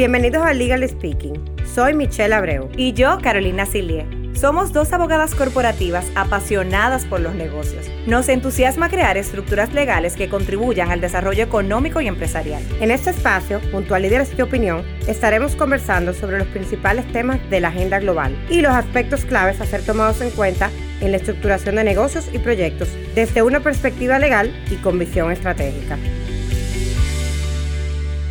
Bienvenidos a Legal Speaking. Soy Michelle Abreu. Y yo, Carolina Silie. Somos dos abogadas corporativas apasionadas por los negocios. Nos entusiasma crear estructuras legales que contribuyan al desarrollo económico y empresarial. En este espacio, junto a Líderes de Opinión, estaremos conversando sobre los principales temas de la agenda global y los aspectos claves a ser tomados en cuenta en la estructuración de negocios y proyectos desde una perspectiva legal y con visión estratégica.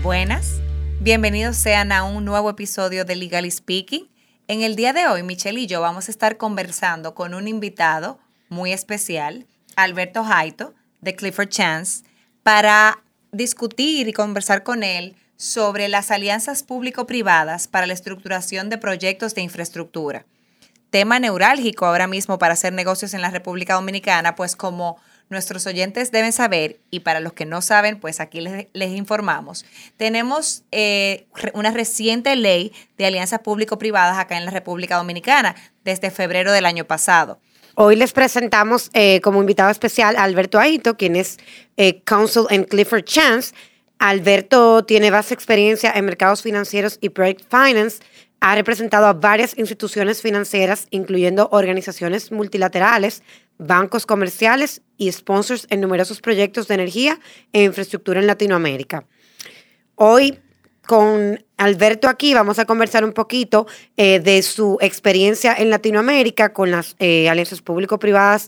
Buenas, bienvenidos sean a un nuevo episodio de Legal Speaking. En el día de hoy, Michelle y yo vamos a estar conversando con un invitado muy especial, Alberto Jaito, de Clifford Chance, para discutir y conversar con él sobre las alianzas público-privadas para la estructuración de proyectos de infraestructura tema neurálgico ahora mismo para hacer negocios en la República Dominicana, pues como nuestros oyentes deben saber, y para los que no saben, pues aquí les, informamos, tenemos eh, una reciente ley de alianzas público-privadas acá en la República Dominicana desde febrero del año pasado. Hoy les presentamos eh, como invitado especial a Alberto Aito, quien es eh, Counsel en Clifford Chance. Alberto tiene vasta experiencia en mercados financieros y project finance ha representado a varias instituciones financieras, incluyendo organizaciones multilaterales, bancos comerciales y sponsors en numerosos proyectos de energía e infraestructura en Latinoamérica. Hoy, con Alberto aquí, vamos a conversar un poquito eh, de su experiencia en Latinoamérica con las eh, alianzas público-privadas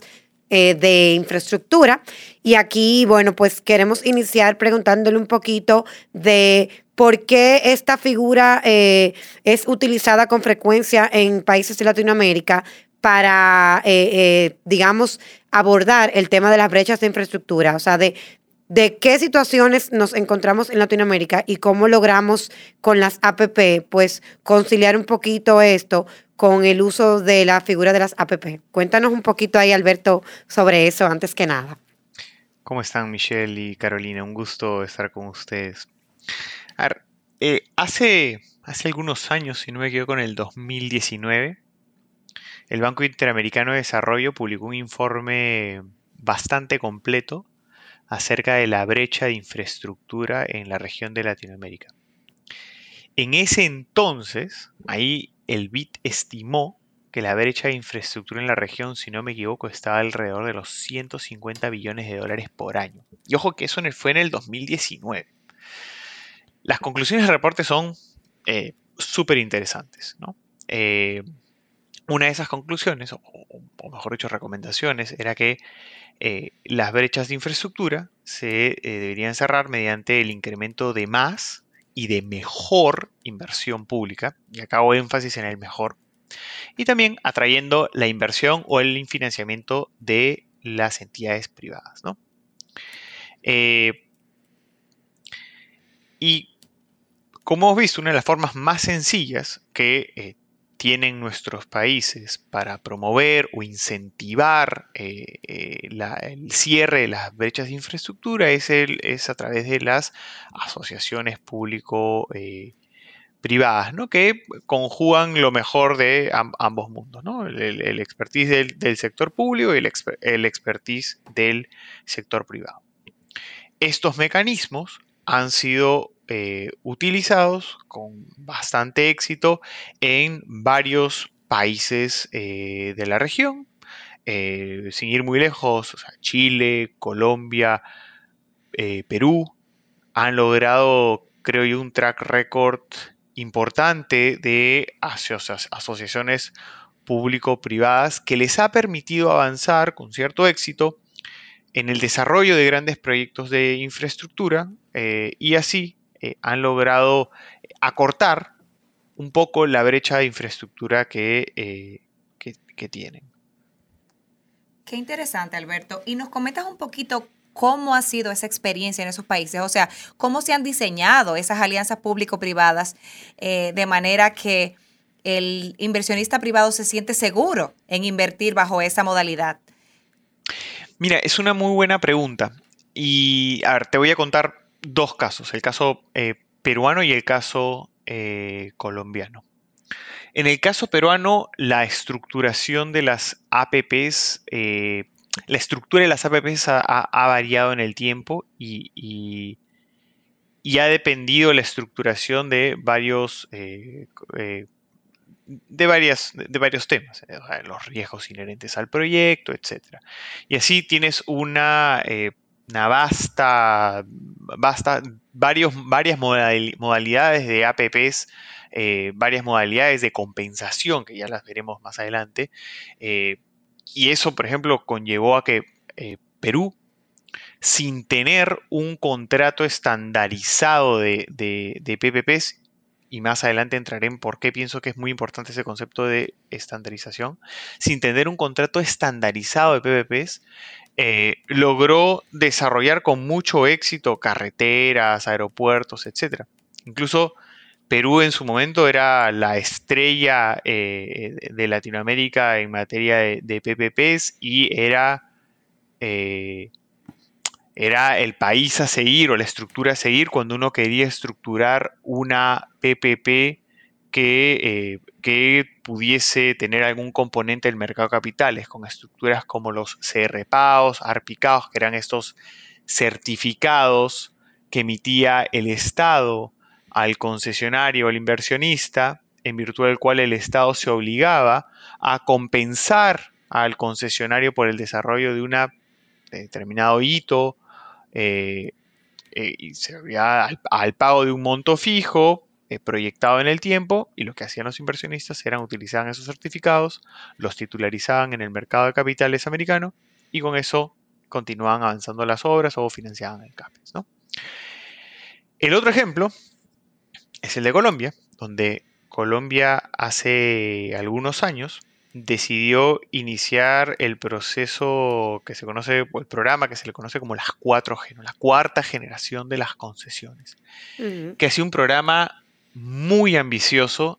eh, de infraestructura. Y aquí, bueno, pues queremos iniciar preguntándole un poquito de por qué esta figura eh, es utilizada con frecuencia en países de Latinoamérica para, eh, digamos, abordar el tema de las brechas de infraestructura, o sea, de, de qué situaciones nos encontramos en Latinoamérica y cómo logramos con las APP, pues, conciliar un poquito esto con el uso de la figura de las APP. Cuéntanos un poquito ahí, Alberto, sobre eso antes que nada. ¿Cómo están Michelle y Carolina? Un gusto estar con ustedes. Eh, hace, hace algunos años, si no me equivoco, en el 2019, el Banco Interamericano de Desarrollo publicó un informe bastante completo acerca de la brecha de infraestructura en la región de Latinoamérica. En ese entonces, ahí el BIT estimó que la brecha de infraestructura en la región, si no me equivoco, estaba alrededor de los 150 billones de dólares por año. Y ojo que eso fue en el 2019. Las conclusiones del reporte son eh, súper interesantes. Eh, una de esas conclusiones, o, mejor dicho, recomendaciones, era que eh, las brechas de infraestructura se deberían cerrar mediante el incremento de más y de mejor inversión pública, y acá hago énfasis en el mejor, y también atrayendo la inversión o el financiamiento de las entidades privadas. y como hemos visto, una de las formas más sencillas que eh, tienen nuestros países para promover o incentivar eh, eh, el cierre de las brechas de infraestructura es, a través de las asociaciones público-privadas, ¿no? que conjugan lo mejor de ambos mundos, ¿no? el, expertise del, sector público y el expertise del sector privado. Estos mecanismos han sido eh, utilizados con bastante éxito en varios países eh, de la región, eh, sin ir muy lejos, Chile, Colombia, Perú, han logrado, creo yo, un track record importante de asociaciones público-privadas que les ha permitido avanzar con cierto éxito en el desarrollo de grandes proyectos de infraestructura y así eh, han logrado acortar un poco la brecha de infraestructura eh, que, que, tienen. Qué interesante, Alberto. Y nos comentas un poquito cómo ha sido esa experiencia en esos países, o sea, cómo se han diseñado esas alianzas público-privadas eh, de manera que el inversionista privado se siente seguro en invertir bajo esa modalidad. Mira, es una muy buena pregunta. Y a ver, te voy a contar dos casos, el caso eh, peruano y el caso eh, colombiano. En el caso peruano, la estructuración de las APPs, eh, la estructura de las APPs ha, variado en el tiempo y, y ha dependido la estructuración de varios, de, varias, de varios temas, los riesgos inherentes al proyecto, etc. Y así tienes una, una vasta, varios, varias modalidades de APPs, varias modalidades de compensación, que ya las veremos más adelante. y eso, por ejemplo, conllevó a que Perú sin tener un contrato estandarizado de, PPPs, y más adelante entraré en por qué pienso que es muy importante ese concepto de estandarización, sin tener un contrato estandarizado de PPPs, eh, logró desarrollar con mucho éxito carreteras, aeropuertos, etc. Incluso Perú en su momento era la estrella eh, de Latinoamérica en materia de, PPPs y era eh, era el país a seguir o la estructura a seguir cuando uno quería estructurar una PPP que, que pudiese tener algún componente del mercado de capitales, con estructuras como los CRPAOs, ARPICAOs, que eran estos certificados que emitía el Estado al concesionario o al inversionista, en virtud del cual el Estado se obligaba a compensar al concesionario por el desarrollo de un determinado hito eh, eh, y servía al, pago de un monto fijo eh, proyectado en el tiempo y lo que hacían los inversionistas eran utilizaban esos certificados, los titularizaban en el mercado de capitales americano y con eso continuaban avanzando las obras o financiaban el CAPEX. El otro ejemplo es el de Colombia, donde Colombia hace algunos años decidió iniciar el proceso que se conoce, o el programa que se le conoce como las 4G, la cuarta generación de las concesiones, que ha sido un programa muy ambicioso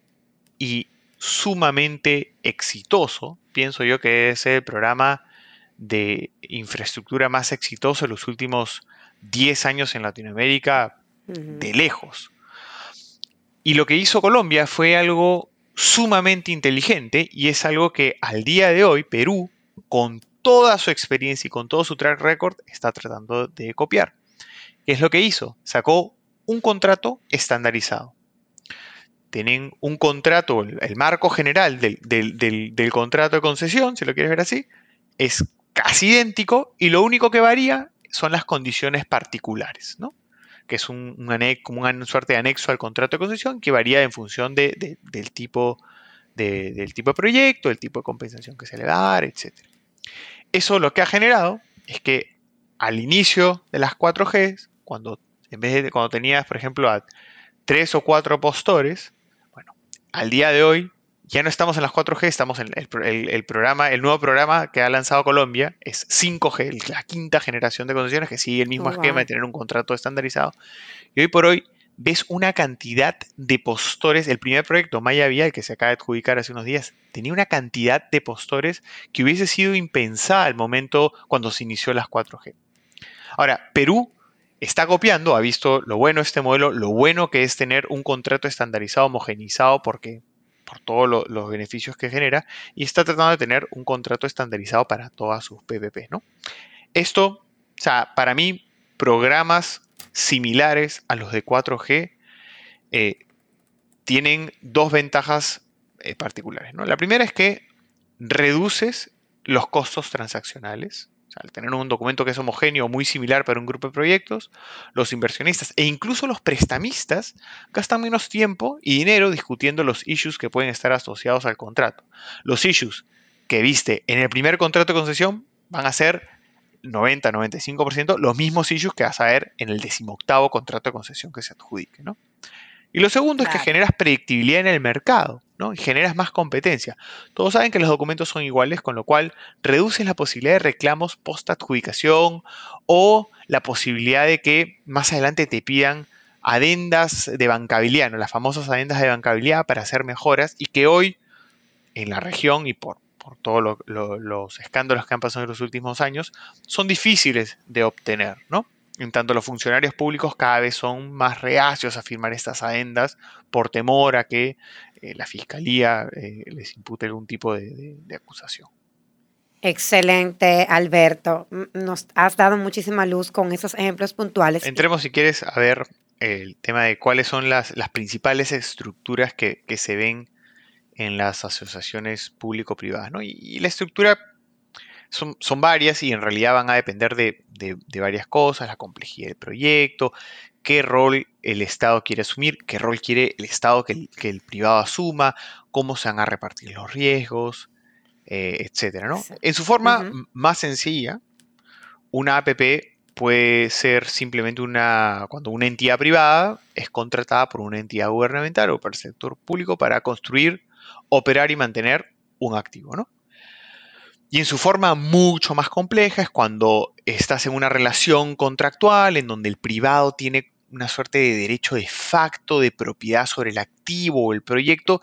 y sumamente exitoso. Pienso yo que es el programa de infraestructura más exitoso en los últimos 10 años en Latinoamérica, de lejos. Y lo que hizo Colombia fue algo sumamente inteligente y es algo que al día de hoy Perú, con toda su experiencia y con todo su track record, está tratando de copiar. ¿Qué es lo que hizo? Sacó un contrato estandarizado. Tienen un contrato, el, marco general del, del, contrato de concesión, si lo quieres ver así, es casi idéntico y lo único que varía son las condiciones particulares, ¿no? que es un, como una suerte de anexo al contrato de concesión que varía en función del, tipo, del tipo de proyecto, el tipo de compensación que se le va a dar, etc. Eso lo que ha generado es que al inicio de las 4G, cuando, en vez de cuando tenías, por ejemplo, a tres o cuatro postores, al día de hoy ya no estamos en las 4G, estamos en el, programa, el nuevo programa que ha lanzado Colombia es 5G, la quinta generación de concesiones que sigue el mismo oh, esquema de tener un contrato estandarizado. Y hoy por hoy ves una cantidad de postores. El primer proyecto, Maya Vial, que se acaba de adjudicar hace unos días, tenía una cantidad de postores que hubiese sido impensada al momento cuando se inició las 4G. Ahora, Perú está copiando, ha visto lo bueno este modelo, lo bueno que es tener un contrato estandarizado, homogenizado, porque por todos los beneficios que genera y está tratando de tener un contrato estandarizado para todas sus PPP, ¿no? Esto, o sea, para mí, programas similares a los de 4G eh, tienen dos ventajas eh, particulares. La primera es que reduces los costos transaccionales, al tener un documento que es homogéneo o muy similar para un grupo de proyectos, los inversionistas e incluso los prestamistas gastan menos tiempo y dinero discutiendo los issues que pueden estar asociados al contrato. Los issues que viste en el primer contrato de concesión van a ser 90-95% los mismos issues que vas a ver en el decimoctavo contrato de concesión que se adjudique. ¿no? Y lo segundo es que generas predictibilidad en el mercado, ¿no? Generas más competencia. Todos saben que los documentos son iguales, con lo cual reduces la posibilidad de reclamos post adjudicación o la posibilidad de que más adelante te pidan adendas de bancabilidad, ¿no? las famosas adendas de bancabilidad para hacer mejoras y que hoy en la región y por, por todos los escándalos que han pasado en los últimos años son difíciles de obtener, ¿no? En tanto, los funcionarios públicos cada vez son más reacios a firmar estas adendas por temor a que eh, la fiscalía eh, les impute algún tipo de, acusación. Excelente, Alberto. Nos has dado muchísima luz con esos ejemplos puntuales. Entremos, si quieres, a ver el tema de cuáles son las, principales estructuras que, se ven en las asociaciones público-privadas. ¿no? Y, la estructura son, son, varias y en realidad van a depender de, varias cosas, la complejidad del proyecto, qué rol el Estado quiere asumir, qué rol quiere el Estado que el, privado asuma, cómo se van a repartir los riesgos, eh, etc. ¿no? En su forma más sencilla, una APP puede ser simplemente una, cuando una entidad privada es contratada por una entidad gubernamental o por el sector público para construir, operar y mantener un activo, ¿no? Y en su forma mucho más compleja es cuando estás en una relación contractual en donde el privado tiene una suerte de derecho de facto de propiedad sobre el activo o el proyecto,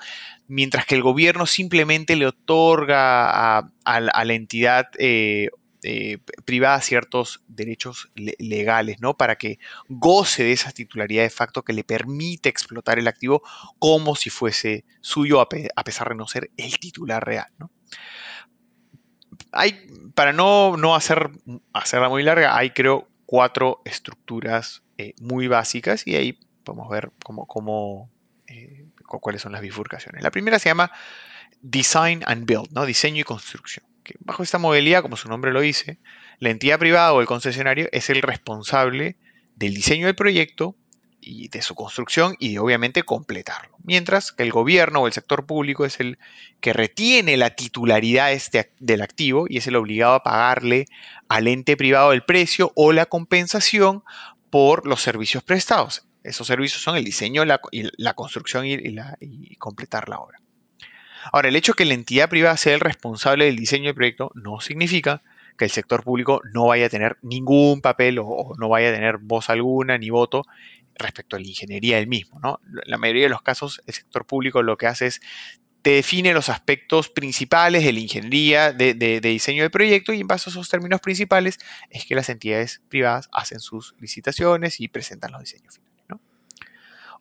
mientras que el gobierno simplemente le otorga a, la entidad eh, eh, privada ciertos derechos legales, ¿no? Para que goce de esa titularidad de facto que le permite explotar el activo como si fuese suyo, a, pesar de no ser el titular real, ¿no? Para no, no hacer, hacerla muy larga, hay creo cuatro estructuras eh, muy básicas y ahí podemos ver cómo, cómo eh, cuáles son las bifurcaciones. La primera se llama Design and Build, ¿no? Diseño y construcción bajo esta modalidad, como su nombre lo dice, la entidad privada o el concesionario es el responsable del diseño del proyecto y de su construcción y obviamente completarlo. Mientras que el gobierno o el sector público es el que retiene la titularidad este, del activo y es el obligado a pagarle al ente privado el precio o la compensación por los servicios prestados. Esos servicios son el diseño, la, la construcción y, y completar la obra. Ahora, el hecho de que la entidad privada sea el responsable del diseño del proyecto no significa que el sector público no vaya a tener ningún papel o, no vaya a tener voz alguna ni voto respecto a la ingeniería del mismo. ¿no? La mayoría de los casos, el sector público lo que hace es te define los aspectos principales de la ingeniería de, diseño del proyecto y en base a esos términos principales es que las entidades privadas hacen sus licitaciones y presentan los diseños finales.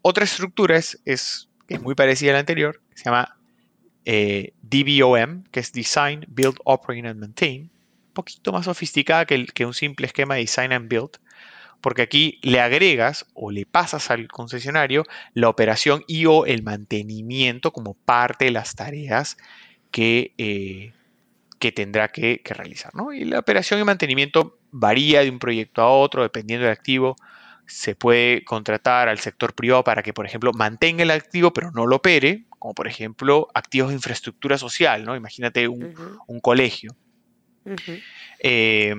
Otra estructura es, es, es muy parecida a la anterior, se llama eh, DBOM, que es Design, Build, Operate and Maintain, un poquito más sofisticada que, que un simple esquema de Design and Build, porque aquí le agregas o le pasas al concesionario la operación y o el mantenimiento como parte de las tareas que, eh, que tendrá que, realizar. Y la operación y mantenimiento varía de un proyecto a otro dependiendo del activo. Se puede contratar al sector privado para que, por ejemplo, mantenga el activo pero no lo opere, como por ejemplo activos de infraestructura social, ¿no? Imagínate un, colegio. Eh,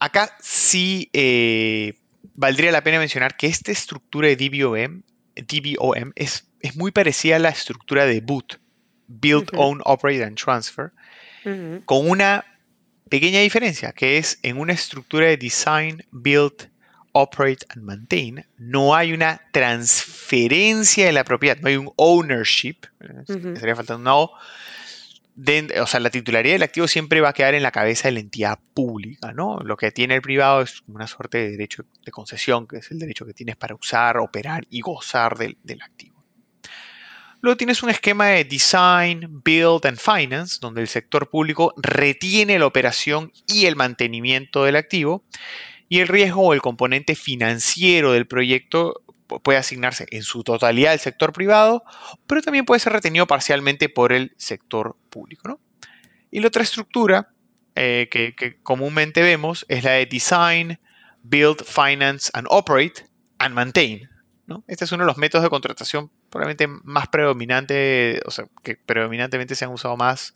acá sí eh, valdría la pena mencionar que esta estructura de DBOM, DBOM es, es muy parecida a la estructura de BOOT, Build, Own, Operate and Transfer, con una pequeña diferencia, que es en una estructura de Design, Build, operate and maintain, no hay una transferencia de la propiedad, no hay un ownership, estaría faltando una O, o sea, la titularidad del activo siempre va a quedar en la cabeza de la entidad pública, ¿no? Lo que tiene el privado es una suerte de derecho de concesión, que es el derecho que tienes para usar, operar y gozar del, del activo. Luego tienes un esquema de design, build and finance, donde el sector público retiene la operación y el mantenimiento del activo y el riesgo o el componente financiero del proyecto puede asignarse en su totalidad al sector privado, pero también puede ser retenido parcialmente por el sector público. Y la otra estructura eh, que, comúnmente vemos es la de Design, Build, Finance and Operate and Maintain. Este es uno de los métodos de contratación probablemente más predominante, o sea, que predominantemente se han usado más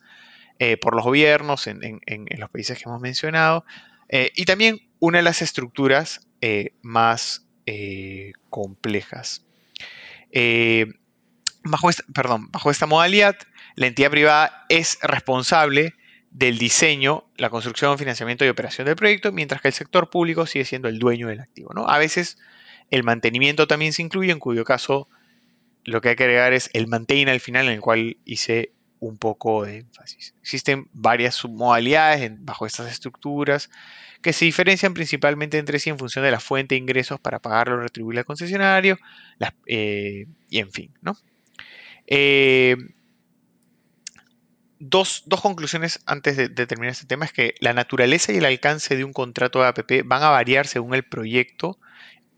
eh, por los gobiernos en, los países que hemos mencionado. Eh, y también una de las estructuras más eh, complejas. Eh, bajo, esta, perdón, bajo esta modalidad, la entidad privada es responsable del diseño, la construcción, financiamiento y operación del proyecto, mientras que el sector público sigue siendo el dueño del activo. ¿no? A veces el mantenimiento también se incluye, en cuyo caso lo que hay que agregar es el maintain al final, en el cual hice un poco de énfasis. Existen varias submodalidades bajo estas estructuras que se diferencian principalmente entre sí en función de la fuente de ingresos para pagarlo o retribuir al concesionario, eh, y en fin, ¿no? Eh, dos, dos, conclusiones antes de, de, terminar este tema es que la naturaleza y el alcance de un contrato de APP van a variar según el proyecto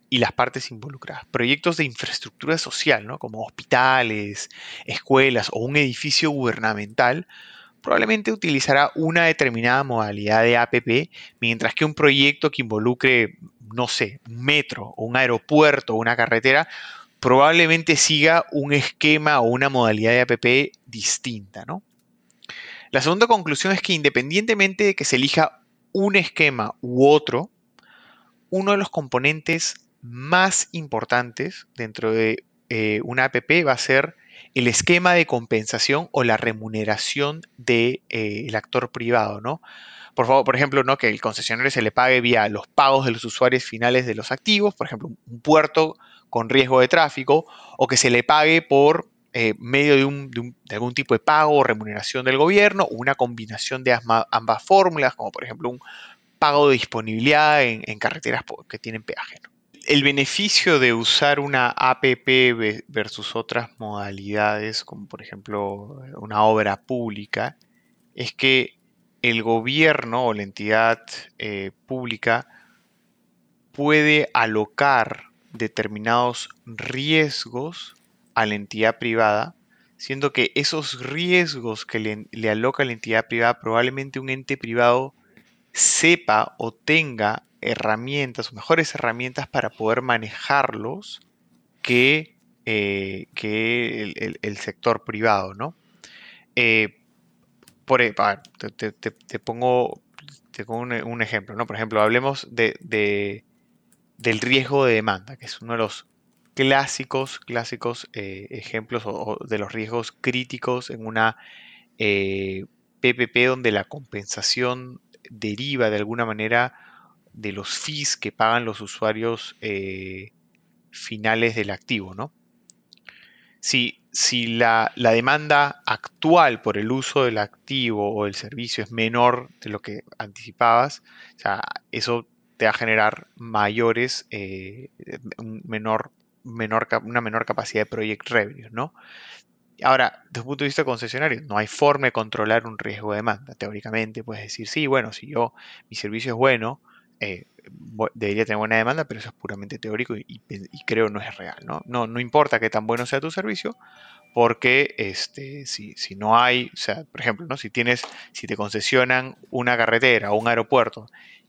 y las partes involucradas. Proyectos de infraestructura social, ¿no? como hospitales, escuelas o un edificio gubernamental, probablemente utilizará una determinada modalidad de APP, mientras que un proyecto que involucre, no sé, un metro un aeropuerto o una carretera, probablemente siga un esquema o una modalidad de APP distinta. ¿no? La segunda conclusión es que independientemente de que se elija un esquema u otro, uno de los componentes más importantes dentro de eh, una APP va a ser el esquema de compensación o la remuneración del de, eh, actor privado, ¿no? Por favor, por ejemplo, ¿no? que el concesionario se le pague vía los pagos de los usuarios finales de los activos, por ejemplo, un puerto con riesgo de tráfico, o que se le pague por eh, medio de, algún tipo de pago o remuneración del gobierno, o una combinación de ambas fórmulas, como por ejemplo un pago de disponibilidad en, carreteras que tienen peaje. El beneficio de usar una APP versus otras modalidades, como por ejemplo una obra pública, es que el gobierno o la entidad eh, pública puede alocar determinados riesgos a la entidad privada, siendo que esos riesgos que le, le aloca la entidad privada probablemente un ente privado sepa o tenga herramientas o mejores herramientas para poder manejarlos que, eh, que el, sector privado, ¿no? Eh, por, e, te, pongo, un, ejemplo, ¿no? Por ejemplo, hablemos de, del riesgo de demanda, que es uno de los clásicos, clásicos eh, ejemplos o, de los riesgos críticos en una PPP donde la compensación deriva de alguna manera de los fees que pagan los usuarios eh, finales del activo, ¿no? Si, si la, demanda actual por el uso del activo o el servicio es menor de lo que anticipabas, o sea, eso te va a generar mayores, eh, menor, menor, una menor capacidad de project revenue, ¿no? Ahora, desde un punto de vista concesionario, no hay forma de controlar un riesgo de demanda. Teóricamente puedes decir, sí, bueno, si yo, mi servicio es bueno, eh, debería tener buena demanda, pero eso es puramente teórico y, creo no es real. ¿no? ¿no? No importa que tan bueno sea tu servicio, porque este, si, si no hay, o sea, por ejemplo, ¿no? si tienes, si te concesionan una carretera o un aeropuerto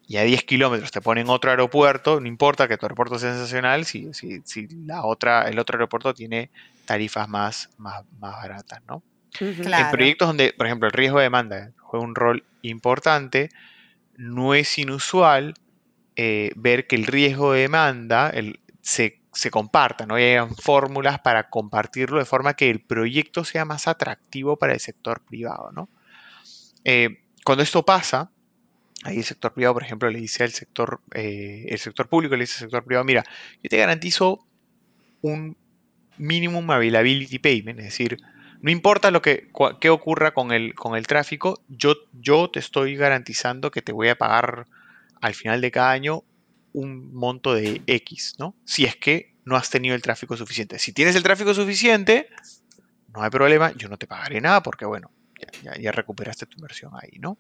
y a 10 kilómetros te ponen otro aeropuerto, no importa que tu aeropuerto sea sensacional si, si, si la otra, el otro aeropuerto tiene tarifas más, más, más baratas, ¿no? En proyectos donde, por ejemplo, el riesgo de demanda juega un rol importante, no es inusual eh, ver que el riesgo de demanda se, comparta, ¿no? hay fórmulas para compartirlo de forma que el proyecto sea más atractivo para el sector privado, ¿no? Eh, cuando esto pasa, ahí el sector privado, por ejemplo, le dice al sector, eh, el sector público le dice al sector privado, mira, yo te garantizo un minimum availability payment, es decir, no importa lo que, ocurra con el, con el tráfico, yo, yo te estoy garantizando que te voy a pagar al final de cada año un monto de X, ¿no? Si es que no has tenido el tráfico suficiente. Si tienes el tráfico suficiente, no hay problema, yo no te pagaré nada porque, bueno, ya, recuperaste tu inversión ahí, ¿no?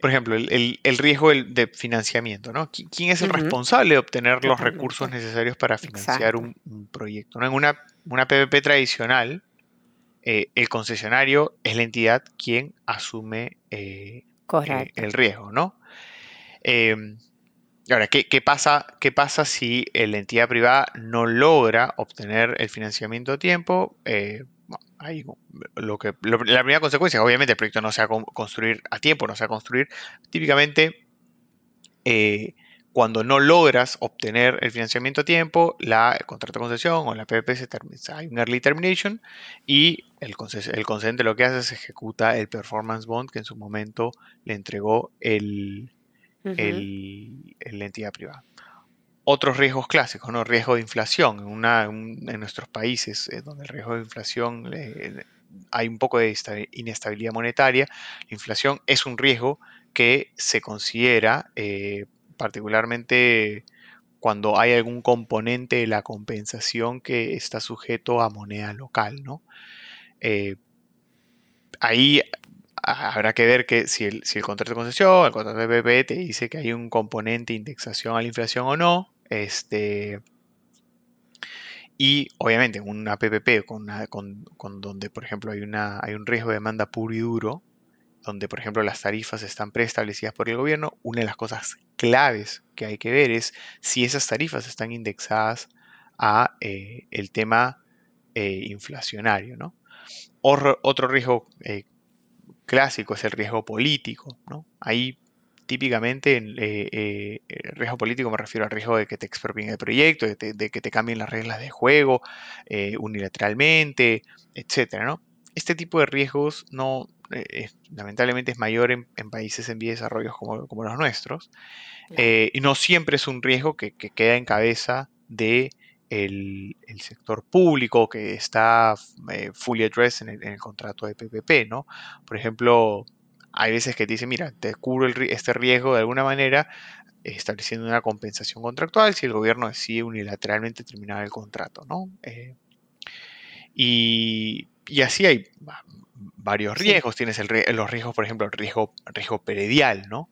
Por ejemplo, el, riesgo de financiamiento, ¿no? ¿Quién es el responsable de obtener los recursos necesarios para financiar un, proyecto? En una, una PPP tradicional, eh, el concesionario es la entidad quien asume eh, eh, el riesgo, ¿no? Em, ahora, ¿qué, pasa, ¿qué pasa si la entidad privada no logra obtener el financiamiento a tiempo? lo que, la primera consecuencia, obviamente el proyecto no se va a construir a tiempo, no se va a construir. Típicamente, cuando no logras obtener el financiamiento a tiempo, la, el contrato de concesión o la PPP se termina, hay un early termination y el, el concedente lo que hace es ejecuta el performance bond que en su momento le entregó el, la entidad privada. Otros riesgos clásicos, ¿no? Riesgo de inflación. En, una, en nuestros países eh, donde el riesgo de inflación hay un poco de inestabilidad monetaria, la inflación es un riesgo que se considera eh, particularmente cuando hay algún componente de la compensación que está sujeto a moneda local, ¿no? Eh, ahí habrá que ver que si el, contrato de concesión, el contrato de PPP te dice que hay un componente de indexación a la inflación o no. Este, y obviamente una PPP con, donde, por ejemplo, hay, hay un riesgo de demanda puro y duro, donde, por ejemplo, las tarifas están preestablecidas por el gobierno, una de las cosas claves que hay que ver es si esas tarifas están indexadas a eh, el tema eh, inflacionario. ¿no? Otro, riesgo eh, clásico es el riesgo político. ¿no? Ahí típicamente el riesgo político me refiero al riesgo de que te expropien el proyecto, de, que te cambien las reglas de juego unilateralmente, etc. Este tipo de riesgos no, lamentablemente es mayor en, países en vías de desarrollo como, los nuestros, y no siempre es un riesgo que, que queda en cabeza de el, sector público que está eh, fully addressed en el, contrato de PPP, ¿no? Por ejemplo, hay veces que te dicen, mira, te cubro este riesgo de alguna manera estableciendo una compensación contractual si el gobierno decide unilateralmente terminar el contrato, ¿no? Eh, y, así hay varios riesgos. Tienes los riesgos, por ejemplo, el riesgo, riesgo peredial, ¿no?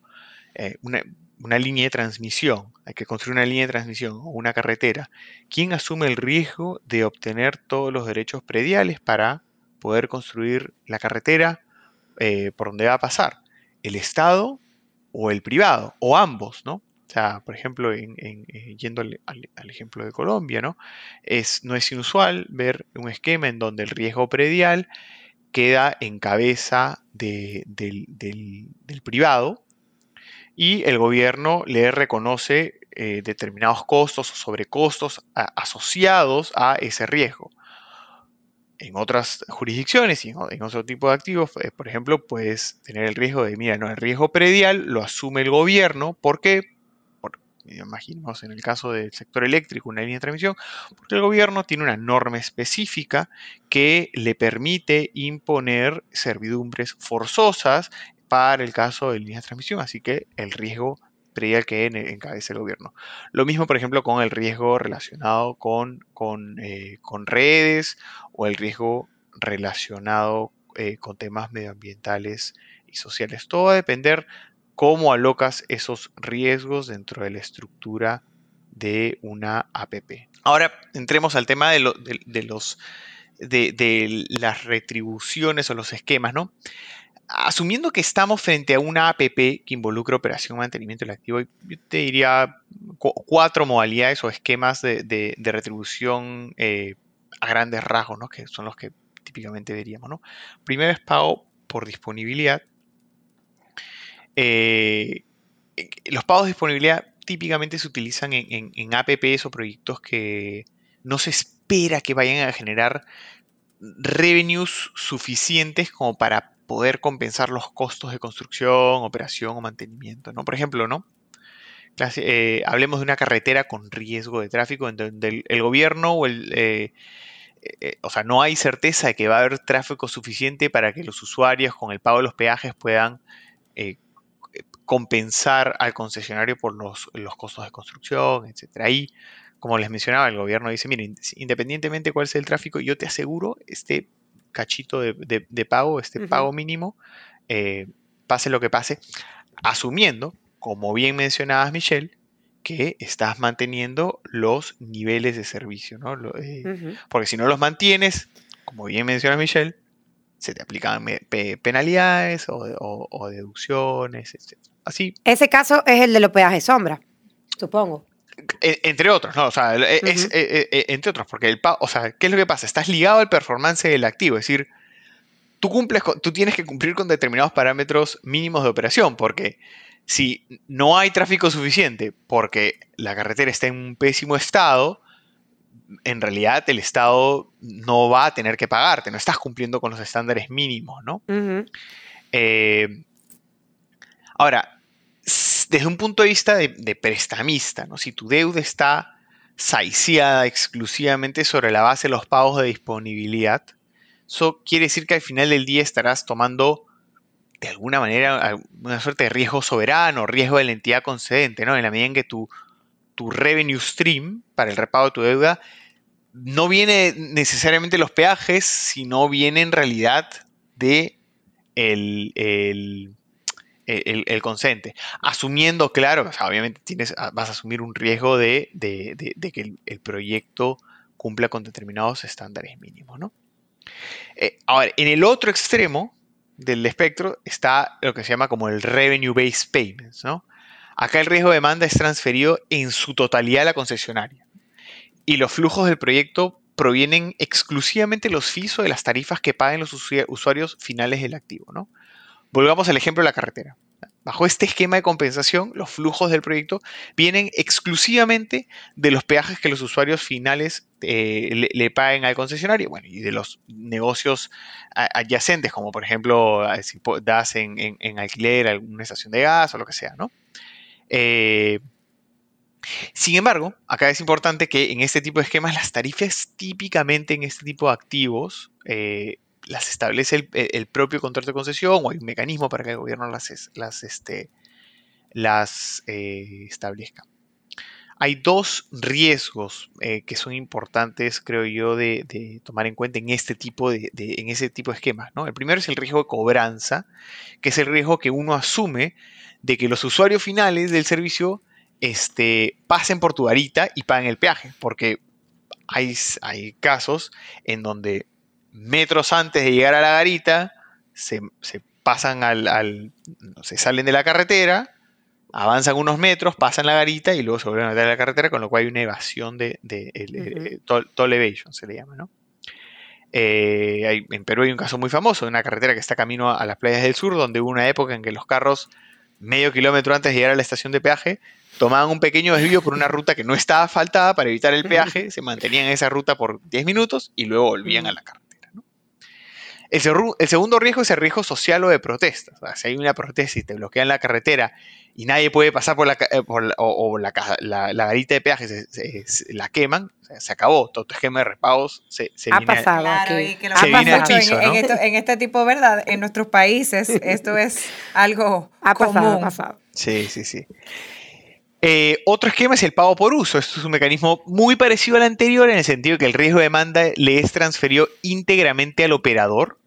Eh, una, una línea de transmisión, hay que construir una línea de transmisión o una carretera, ¿quién asume el riesgo de obtener todos los derechos prediales para poder construir la carretera eh, por donde va a pasar? ¿El Estado o el privado? O ambos, ¿no? Sea, por ejemplo, eh, yendo al, ejemplo de Colombia, ¿no? Es, no es inusual ver un esquema en donde el riesgo predial queda en cabeza del, privado, y el gobierno le reconoce eh, determinados costos o sobrecostos asociados a ese riesgo. En otras jurisdicciones y en, otro tipo de activos, eh, por ejemplo, puedes tener el riesgo de, mira, no, el riesgo predial lo asume el gobierno por, imaginemos en el caso del sector eléctrico, una línea de transmisión, porque el gobierno tiene una norma específica que le permite imponer servidumbres forzosas para el caso de líneas de transmisión, así que el riesgo predial que encabeza el gobierno. Lo mismo, por ejemplo, con el riesgo relacionado con, con, eh, redes o el riesgo relacionado eh, con temas medioambientales y sociales. Todo va a depender cómo alocas esos riesgos dentro de la estructura de una APP. Ahora entremos al tema de, los de, las retribuciones o los esquemas, ¿no? asumiendo que estamos frente a una APP que involucra operación, mantenimiento del activo, yo te diría cuatro modalidades o esquemas de, retribución eh, a grandes rasgos, ¿no? que son los que típicamente veríamos. ¿no? Primero es pago por disponibilidad. Eh, los pagos de disponibilidad típicamente se utilizan en, APPs o proyectos que no se espera que vayan a generar revenues suficientes como para poder compensar los costos de construcción, operación o mantenimiento. ¿no? Por ejemplo, ¿no? Eh, hablemos de una carretera con riesgo de tráfico en donde el, gobierno o el... Eh, eh, o sea, no hay certeza de que va a haber tráfico suficiente para que los usuarios con el pago de los peajes puedan compensar al concesionario por los, los, costos de construcción, etc. Ahí, como les mencionaba, el gobierno dice, miren, independientemente de cuál sea el tráfico, yo te aseguro este cachito de, pago, este pago mínimo, eh, pase lo que pase, asumiendo, como bien mencionabas Michelle, que estás manteniendo los niveles de servicio, ¿no? Eh, porque si no los mantienes, como bien menciona Michelle, se te aplican penalidades o, deducciones, etc. Así. Ese caso es el de los peajes sombra, supongo. Entre otros, ¿no? O sea, e, es, e, e, entre otros, porque el o sea, ¿qué es lo que pasa? Estás ligado al performance del activo, es decir, tú cumples, tú tienes que cumplir con determinados parámetros mínimos de operación, porque si no hay tráfico suficiente, porque la carretera está en un pésimo estado, en realidad el Estado no va a tener que pagarte, no estás cumpliendo con los estándares mínimos, ¿no? Eh, ahora, desde un punto de vista de, prestamista, ¿no? si tu deuda está saiciada exclusivamente sobre la base de los pagos de disponibilidad, eso quiere decir que al final del día estarás tomando de alguna manera una suerte de riesgo soberano, riesgo de la entidad concedente, ¿no? En la medida en que tu, tu revenue stream para el repago de tu deuda no viene necesariamente de los peajes, sino viene en realidad de el, el, el, consente. Asumiendo, claro, obviamente tienes, ah, vas a asumir un riesgo de, que el, proyecto cumpla con determinados estándares mínimos, ¿no? Eh, ahora, en el otro extremo del espectro está lo que se llama como el revenue-based payments, ¿no? Acá el riesgo de demanda es transferido en su totalidad a la concesionaria. Y los flujos del proyecto provienen exclusivamente los fees o de las tarifas que paguen los usuarios finales del activo. ¿no? Volvamos al ejemplo de la carretera. Bajo este esquema de compensación, los flujos del proyecto vienen exclusivamente de los peajes que los usuarios finales eh, le, paguen al concesionario, y de los negocios adyacentes, como por ejemplo, si das en, en, alquiler alguna estación de gas o lo que sea, ¿no? Eh, sin embargo, acá es importante que en este tipo de esquemas las tarifas típicamente en este tipo de activos eh, las establece el, propio contrato de concesión o hay un mecanismo para que el gobierno las, las, este, las eh, establezca. Hay dos riesgos eh, que son importantes, creo yo, de, tomar en cuenta en este tipo de, en ese tipo de esquemas. ¿no? El primero es el riesgo de cobranza, que es el riesgo que uno asume de que los usuarios finales del servicio este, pasen por tu varita y paguen el peaje, porque hay, hay casos en donde metros antes de llegar a la garita se, pasan al, se salen de la carretera, avanzan unos metros, pasan la garita y luego se vuelven a meter a la carretera, con lo cual hay una evasión de, de toll, evasion, se le llama, ¿no? Eh, en Perú hay un caso muy famoso de una carretera que está camino a, a las playas del sur, donde hubo una época en que los carros medio kilómetro antes de llegar a la estación de peaje tomaban un pequeño desvío por una ruta que no estaba faltada para evitar el peaje, se mantenían en esa ruta por 10 minutos y luego volvían a la carretera. El, segundo riesgo es el riesgo social o de protestas. si hay una protesta y te bloquean la carretera y nadie puede pasar por la, eh, o, la, garita de peaje se, la queman, se acabó. Todo tu esquema de repagos se, se ha pasado aquí. en, este tipo, ¿verdad? En nuestros países esto es algo ha común. Pasado, ha pasado. Sí, sí, sí. Eh, otro esquema es el pago por uso. Esto es un mecanismo muy parecido al anterior en el sentido de que el riesgo de demanda le es transferido íntegramente al operador,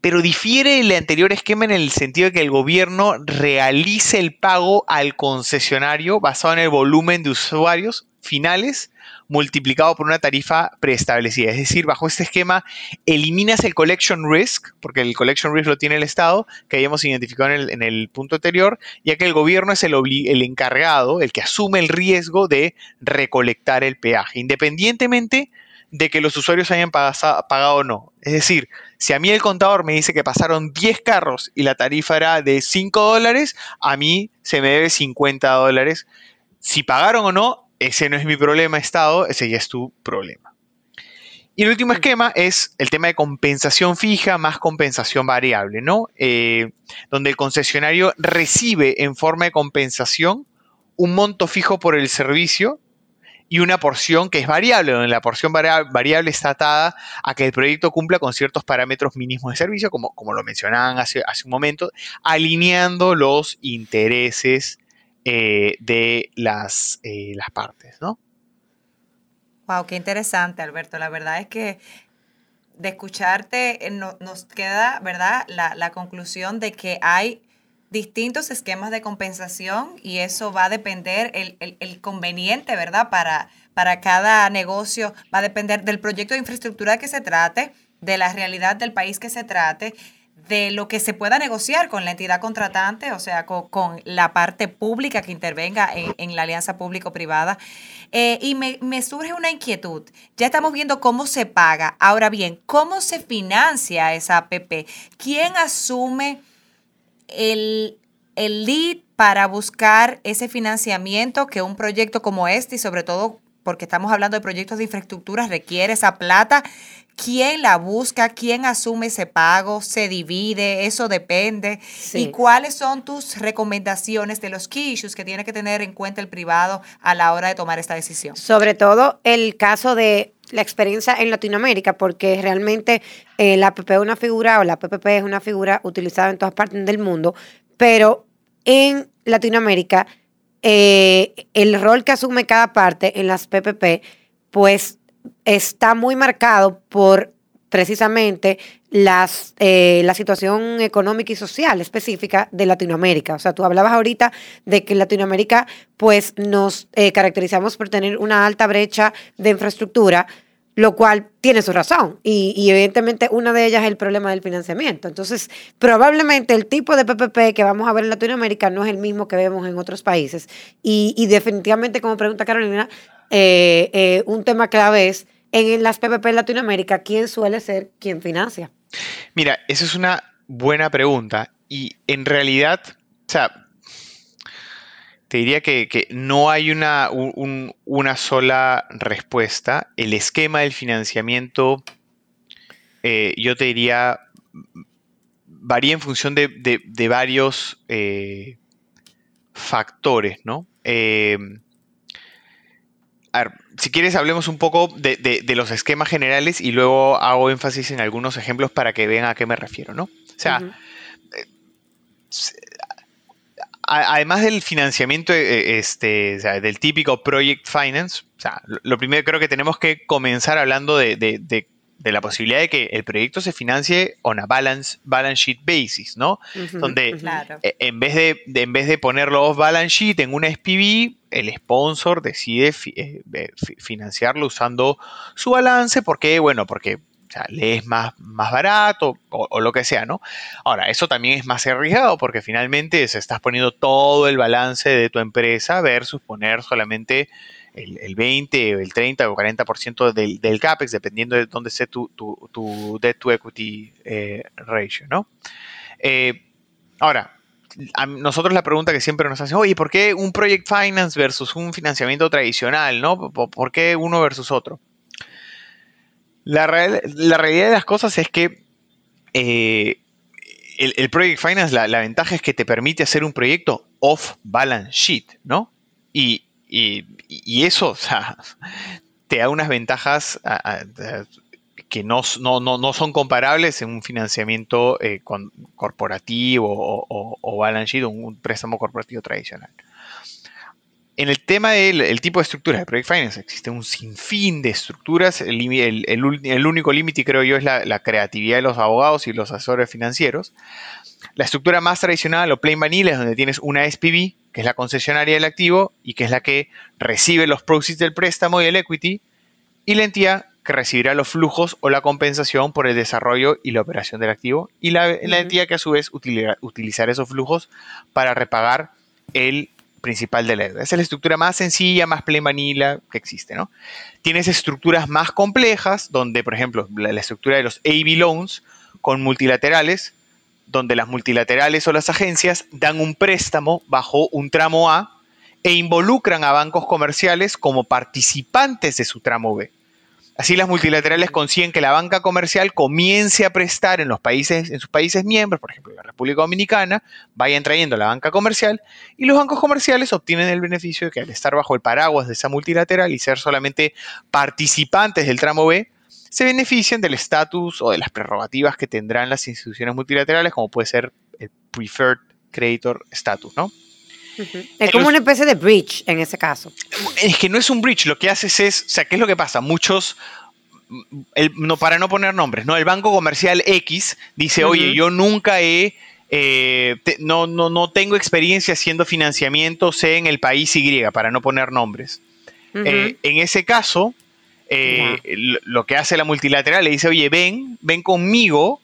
pero difiere del anterior esquema en el sentido de que el gobierno realice el pago al concesionario basado en el volumen de usuarios finales multiplicado por una tarifa preestablecida. Es decir, bajo este esquema eliminas el collection risk, porque el collection risk lo tiene el Estado, que habíamos identificado en el, punto anterior, ya que el gobierno es el, el encargado, el que asume el riesgo de recolectar el peaje, independientemente de que los usuarios hayan pagado o no. Es decir, si a mí el contador me dice que pasaron 10 carros y la tarifa era de 5 dólares, a mí se me debe 50 dólares. Si pagaron o no, ese no es mi problema, Estado, ese ya es tu problema. Y el último esquema es el tema de compensación fija más compensación variable, ¿no? Eh, donde el concesionario recibe en forma de compensación un monto fijo por el servicio y una porción que es variable, donde la porción variable está atada a que el proyecto cumpla con ciertos parámetros mínimos de servicio, como, como lo mencionaban hace, hace un momento, alineando los intereses eh, de las, eh, las partes, ¿no? Wow, qué interesante, Alberto. La verdad es que de escucharte eh, nos queda, ¿verdad?, la, conclusión de que hay distintos esquemas de compensación y eso va a depender, el, conveniente, ¿verdad?, para, para cada negocio, va a depender del proyecto de infraestructura que se trate, de la realidad del país que se trate de lo que se pueda negociar con la entidad contratante, o sea, con, la parte pública que intervenga en, la alianza público-privada. Eh, y me, surge una inquietud. Ya estamos viendo cómo se paga. Ahora bien, ¿cómo se financia esa APP? ¿Quién asume el, el lead para buscar ese financiamiento que un proyecto como este y sobre todo porque estamos hablando de proyectos de infraestructura, requiere esa plata quién la busca, quién asume ese pago, se divide, eso depende. ¿Y cuáles son tus recomendaciones de los key issues que tiene que tener en cuenta el privado a la hora de tomar esta decisión? Sobre todo el caso de la experiencia en Latinoamérica, porque realmente eh, la APP es una figura, o la PPP es una figura utilizada en todas partes del mundo, pero en Latinoamérica, eh, el rol que asume cada parte en las PPP, pues está muy marcado por precisamente las, eh, la situación económica y social específica de Latinoamérica. O sea, tú hablabas ahorita de que en Latinoamérica pues nos eh, caracterizamos por tener una alta brecha de infraestructura, lo cual tiene su razón. Y, evidentemente una de ellas es el problema del financiamiento. Entonces, probablemente el tipo de PPP que vamos a ver en Latinoamérica no es el mismo que vemos en otros países. Y, definitivamente, como pregunta Carolina, eh, eh, un tema clave es en las PPP en Latinoamérica, ¿quién suele ser quien financia? Mira, esa es una buena pregunta. Y en realidad, o sea, te diría que, no hay una, una, sola respuesta. El esquema del financiamiento, eh, yo te diría, varía en función de, varios eh, factores, ¿no? A ver, si quieres hablemos un poco de, los esquemas generales y luego hago énfasis en algunos ejemplos para que vean a qué me refiero, ¿no? O sea, además del financiamiento eh, este, del típico project finance, o sea, lo primero creo que tenemos que comenzar hablando de, la posibilidad de que el proyecto se financie on a balance, balance sheet basis, ¿no? Donde e, en, vez de, en vez de ponerlo off balance sheet en una SPV, el sponsor decide eh, financiarlo usando su balance. ¿Por qué? Bueno, porque o sea, le es más, más barato o, lo que sea, ¿no? Ahora, eso también es más arriesgado porque finalmente se estás poniendo todo el balance de tu empresa versus poner solamente el, 20 o el 30 o 40% del, del CAPEX, dependiendo de dónde esté tu, tu, debt to equity eh, ratio, ¿no? Eh, ahora, nosotros la pregunta que siempre nos hacen, oye, ¿por qué un project finance versus un financiamiento tradicional, ¿no? ¿Por qué uno versus otro? La, realidad de las cosas es que eh, el, Project Finance, la, ventaja es que te permite hacer un proyecto off balance sheet, ¿no? Y, eso, o sea, te da unas ventajas que no, no, son comparables en un financiamiento eh, corporativo o, o, balance sheet o un préstamo corporativo tradicional en el tema del tipo de estructuras de Project Finance, existe un sinfín de estructuras. El, único límite, creo yo, es la, creatividad de los abogados y los asesores financieros. La estructura más tradicional o plain vanilla es donde tienes una SPV, que es la concesionaria del activo y que es la que recibe los proceeds del préstamo y el equity, y la entidad que recibirá los flujos o la compensación por el desarrollo y la operación del activo, y la, entidad que a su vez utilizará esos flujos para repagar el principal de la deuda. Esa es la estructura más sencilla, más plain vanilla que existe, ¿no? Tienes estructuras más complejas, donde, por ejemplo, la, estructura de los AB loans con multilaterales, donde las multilaterales o las agencias dan un préstamo bajo un tramo A e involucran a bancos comerciales como participantes de su tramo B. Así las multilaterales consiguen que la banca comercial comience a prestar en los países, en sus países miembros, por ejemplo, la República Dominicana, vayan trayendo la banca comercial y los bancos comerciales obtienen el beneficio de que al estar bajo el paraguas de esa multilateral y ser solamente participantes del tramo B, se benefician del estatus o de las prerrogativas que tendrán las instituciones multilaterales, como puede ser el Preferred Creditor Status, ¿no? Es como una especie de bridge en ese caso. Es que no es un bridge, lo que haces es, o sea, ¿qué es lo que pasa? Muchos, no, para no poner nombres, ¿no? El banco comercial X dice, oye, yo nunca he, eh, no, no, no tengo experiencia haciendo financiamiento, sé en el país Y, para no poner nombres. Eh, en ese caso, eh, lo que hace la multilateral le dice, oye, ven, ven conmigo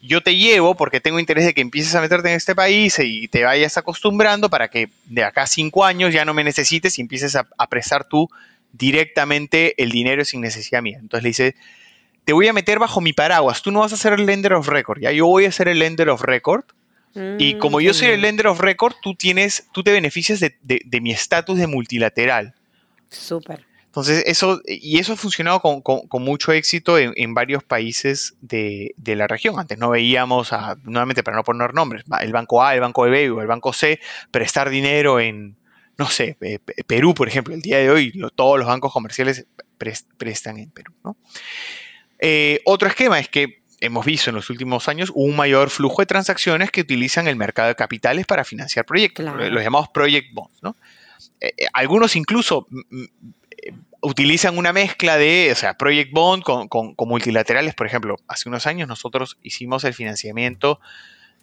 yo te llevo porque tengo interés de que empieces a meterte en este país y te vayas acostumbrando para que de acá a cinco años ya no me necesites y empieces a, prestar tú directamente el dinero sin necesidad mía. Entonces le dice, te voy a meter bajo mi paraguas, tú no vas a ser el lender of record, ya yo voy a ser el lender of record. y mm, como yo soy el lender of record, tú tienes, tú te beneficias de, de mi estatus de multilateral. Súper. Entonces, eso, y eso ha funcionado con, mucho éxito en, varios países de, la región. Antes no veíamos, nuevamente para no poner nombres, el Banco A, el Banco B o el Banco C prestar dinero en, no sé, Perú, por ejemplo. El día de hoy todos los bancos comerciales prestan en Perú. Eh, otro esquema es que hemos visto en los últimos años un mayor flujo de transacciones que utilizan el mercado de capitales para financiar proyectos, los llamados project bonds. Eh, eh, algunos incluso utilizan una mezcla de, o sea, Project Bond con, con, multilaterales. Por ejemplo, hace unos años nosotros hicimos el financiamiento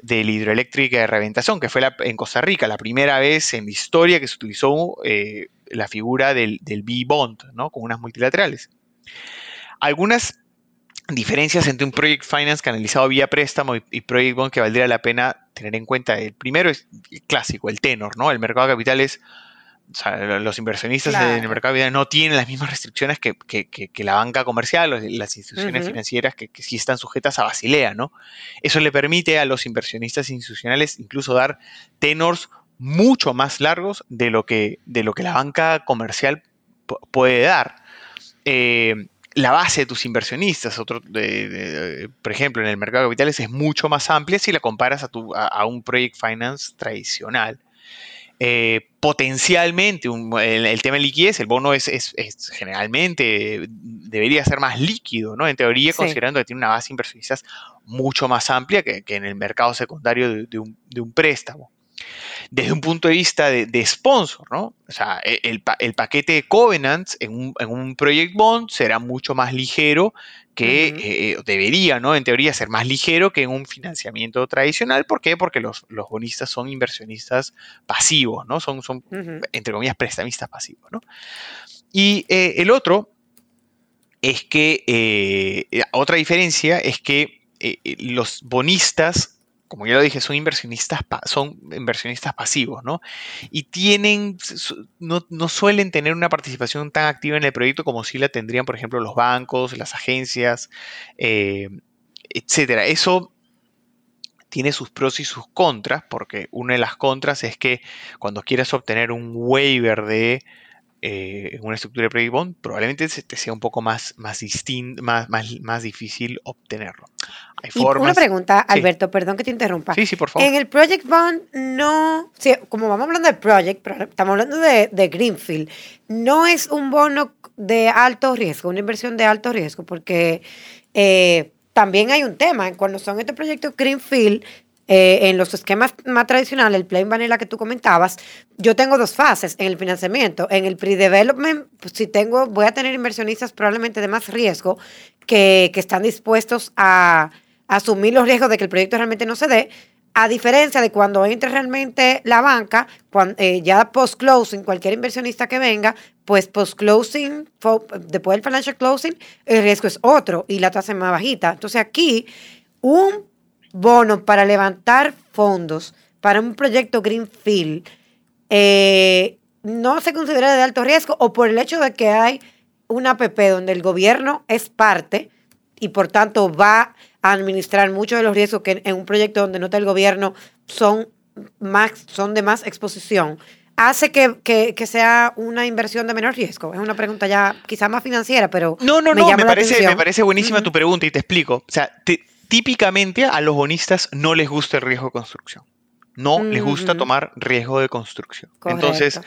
de la hidroeléctrica de reventación, que fue en Costa Rica la primera vez en la historia que se utilizó eh, la figura del, del B-Bond, ¿no? Con unas multilaterales. Algunas diferencias entre un Project Finance canalizado vía préstamo y, Project Bond que valdría la pena tener en cuenta. El primero es el clásico, el tenor, ¿no? El mercado de capitales o sea, los inversionistas en el mercado de capital no tienen las mismas restricciones que, la banca comercial o las instituciones financieras que, sí están sujetas a Basilea, ¿no? Eso le permite a los inversionistas institucionales incluso dar tenors mucho más largos de lo que, de lo que la banca comercial puede dar. Eh, la base de tus inversionistas, otro, por ejemplo, en el mercado de capitales es mucho más amplia si la comparas a, tu, a, un project finance tradicional. Eh, potencialmente, el, tema de liquidez, el bono es, generalmente debería ser más líquido, ¿no? En teoría, considerando que tiene una base de inversionistas mucho más amplia que, en el mercado secundario de un préstamo desde un punto de vista de, sponsor, ¿no? O sea, e, el, paquete de covenants en un, project bond será mucho más ligero que eh, debería, ¿no? En teoría ser más ligero que en un financiamiento tradicional. ¿Por qué? Porque los, bonistas son inversionistas pasivos, ¿no? Son, son entre comillas, prestamistas pasivos, ¿no? Y eh, el otro es que, eh, otra diferencia es que los bonistas como ya lo dije, son inversionistas, son inversionistas pasivos, ¿no? Y tienen, no, suelen tener una participación tan activa en el proyecto como si la tendrían, por ejemplo, los bancos, las agencias, eh, etcétera. Eso tiene sus pros y sus contras, porque una de las contras es que cuando quieras obtener un waiver de eh, una estructura de Project Bond, probablemente te sea un poco más, más, más, más, difícil obtenerlo. Hay Una pregunta, Alberto, perdón que te interrumpa. Sí, sí, por favor. En el Project Bond no, como vamos hablando de Project, pero estamos hablando de, Greenfield, no es un bono de alto riesgo, una inversión de alto riesgo, porque eh, también hay un tema, cuando son estos proyectos Greenfield, eh, en los esquemas más tradicionales, el plain vanilla que tú comentabas, yo tengo dos fases en el financiamiento. En el pre-development, pues, si tengo, voy a tener inversionistas probablemente de más riesgo que, que están dispuestos a, asumir los riesgos de que el proyecto realmente no se dé. A diferencia de cuando entre realmente la banca, cuando, eh, ya post-closing, cualquier inversionista que venga, pues post-closing, después del financial closing, el riesgo es otro y la tasa es más bajita. Entonces aquí, un bono para levantar fondos para un proyecto Greenfield eh, no se considera de alto riesgo o por el hecho de que hay una APP donde el gobierno es parte y por tanto va a administrar muchos de los riesgos que en un proyecto donde no está el gobierno son, más, son de más exposición, hace que, sea una inversión de menor riesgo? Es una pregunta ya quizá más financiera, pero... No, no, no, me, parece, me parece buenísima tu pregunta y te explico. O sea, te, típicamente a los bonistas no les gusta el riesgo de construcción. No les gusta tomar riesgo de construcción. Entonces,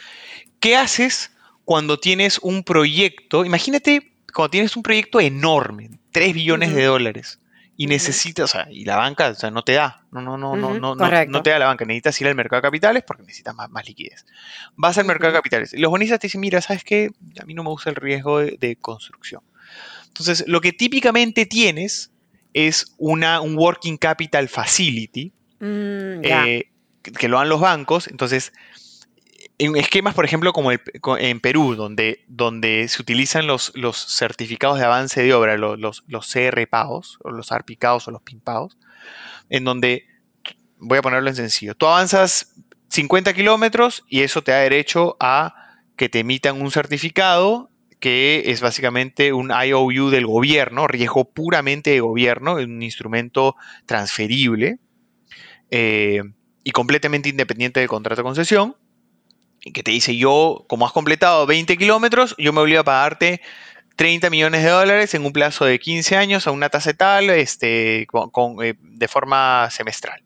¿qué haces cuando tienes un proyecto? Imagínate cuando tienes un proyecto enorme, 3 billones de dólares, y necesitas, o sea, y la banca, o sea, no te da, no, no, no, no, no, no, te da la banca, necesitas ir al mercado de capitales porque necesitas más, más liquidez. Vas al mercado de capitales. Y los bonistas te dicen, mira, ¿sabes qué? A mí no me gusta el riesgo de construcción. Entonces, lo que típicamente tienes es una, un Working Capital Facility mm, eh, que lo dan los bancos. Entonces, en esquemas, por ejemplo, como en Perú, donde, donde se utilizan los, los certificados de avance de obra, los, los, los CR pagos, o los ARPICados o los PIMPAGOS, en donde, voy a ponerlo en sencillo, tú avanzas 50 kilómetros y eso te da derecho a que te emitan un certificado que es básicamente un IOU del gobierno, riesgo puramente de gobierno, un instrumento transferible eh, y completamente independiente del contrato de concesión, que te dice yo, como has completado 20 kilómetros, yo me obligo a pagarte 30 millones de dólares en un plazo de 15 años a una tasa tal, este, eh, de forma semestral.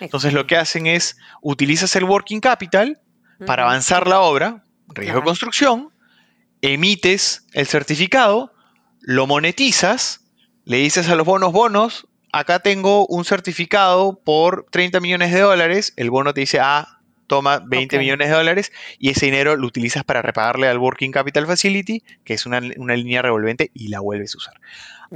Entonces lo que hacen es, utilizas el working capital para avanzar la obra, riesgo de construcción, emites el certificado, lo monetizas, le dices a los bonos bonos, acá tengo un certificado por 30 millones de dólares, el bono te dice, ah, toma 20 millones de dólares y ese dinero lo utilizas para repagarle al Working Capital Facility, que es una, línea revolvente, y la vuelves a usar.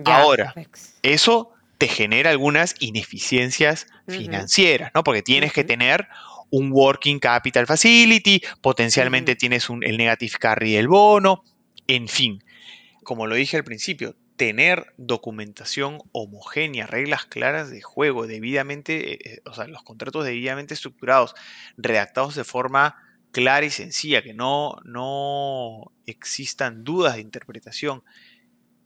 Ahora, eso te genera algunas ineficiencias financieras, ¿no? Porque tienes que tener un Working Capital Facility, potencialmente tienes un, el negative carry del bono, en fin. Como lo dije al principio, tener documentación homogénea, reglas claras de juego, debidamente, eh, eh, o sea, los contratos debidamente estructurados, redactados de forma clara y sencilla, que no, no existan dudas de interpretación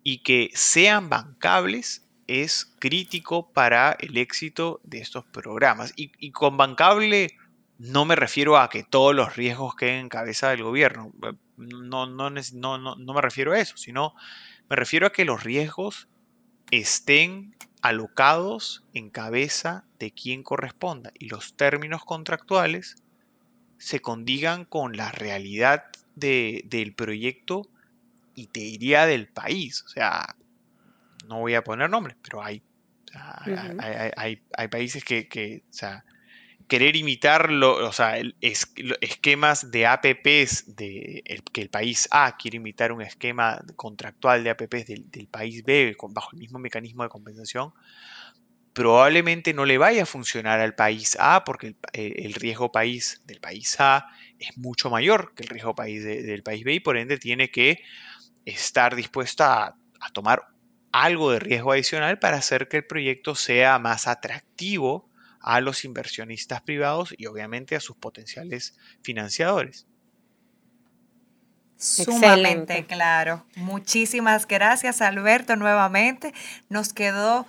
y que sean bancables es crítico para el éxito de estos programas. Y, y con bancable no me refiero a que todos los riesgos queden en cabeza del gobierno. No, no, no, no, me refiero a eso, sino me refiero a que los riesgos estén alocados en cabeza de quien corresponda y los términos contractuales se condigan con la realidad del proyecto y te diría del país. O sea, no voy a poner nombres, pero hay, hay, hay, países que, que o sea, querer imitar sea, esquemas de APPs de que el país A quiere imitar un esquema contractual de APPs del, país B bajo el mismo mecanismo de compensación, probablemente no le vaya a funcionar al país A porque el, riesgo país del país A es mucho mayor que el riesgo país del país B y por ende tiene que estar dispuesta a tomar algo de riesgo adicional para hacer que el proyecto sea más atractivo a los inversionistas privados y obviamente a sus potenciales financiadores. Sumamente claro. Muchísimas gracias, Alberto, nuevamente. Nos quedó,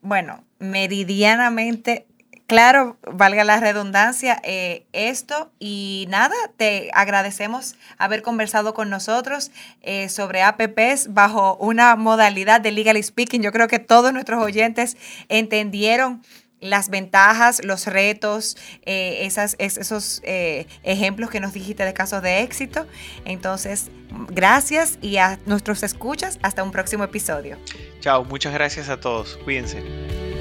bueno, meridianamente claro, valga la redundancia, eh, esto y nada, te agradecemos haber conversado con nosotros eh, sobre APPs bajo una modalidad de legal speaking. Yo creo que todos nuestros oyentes entendieron las ventajas, los retos, eh, esas, esos eh, ejemplos que nos dijiste de casos de éxito. Entonces, gracias y a nuestros escuchas, hasta un próximo episodio. Chao, muchas gracias a todos. Cuídense.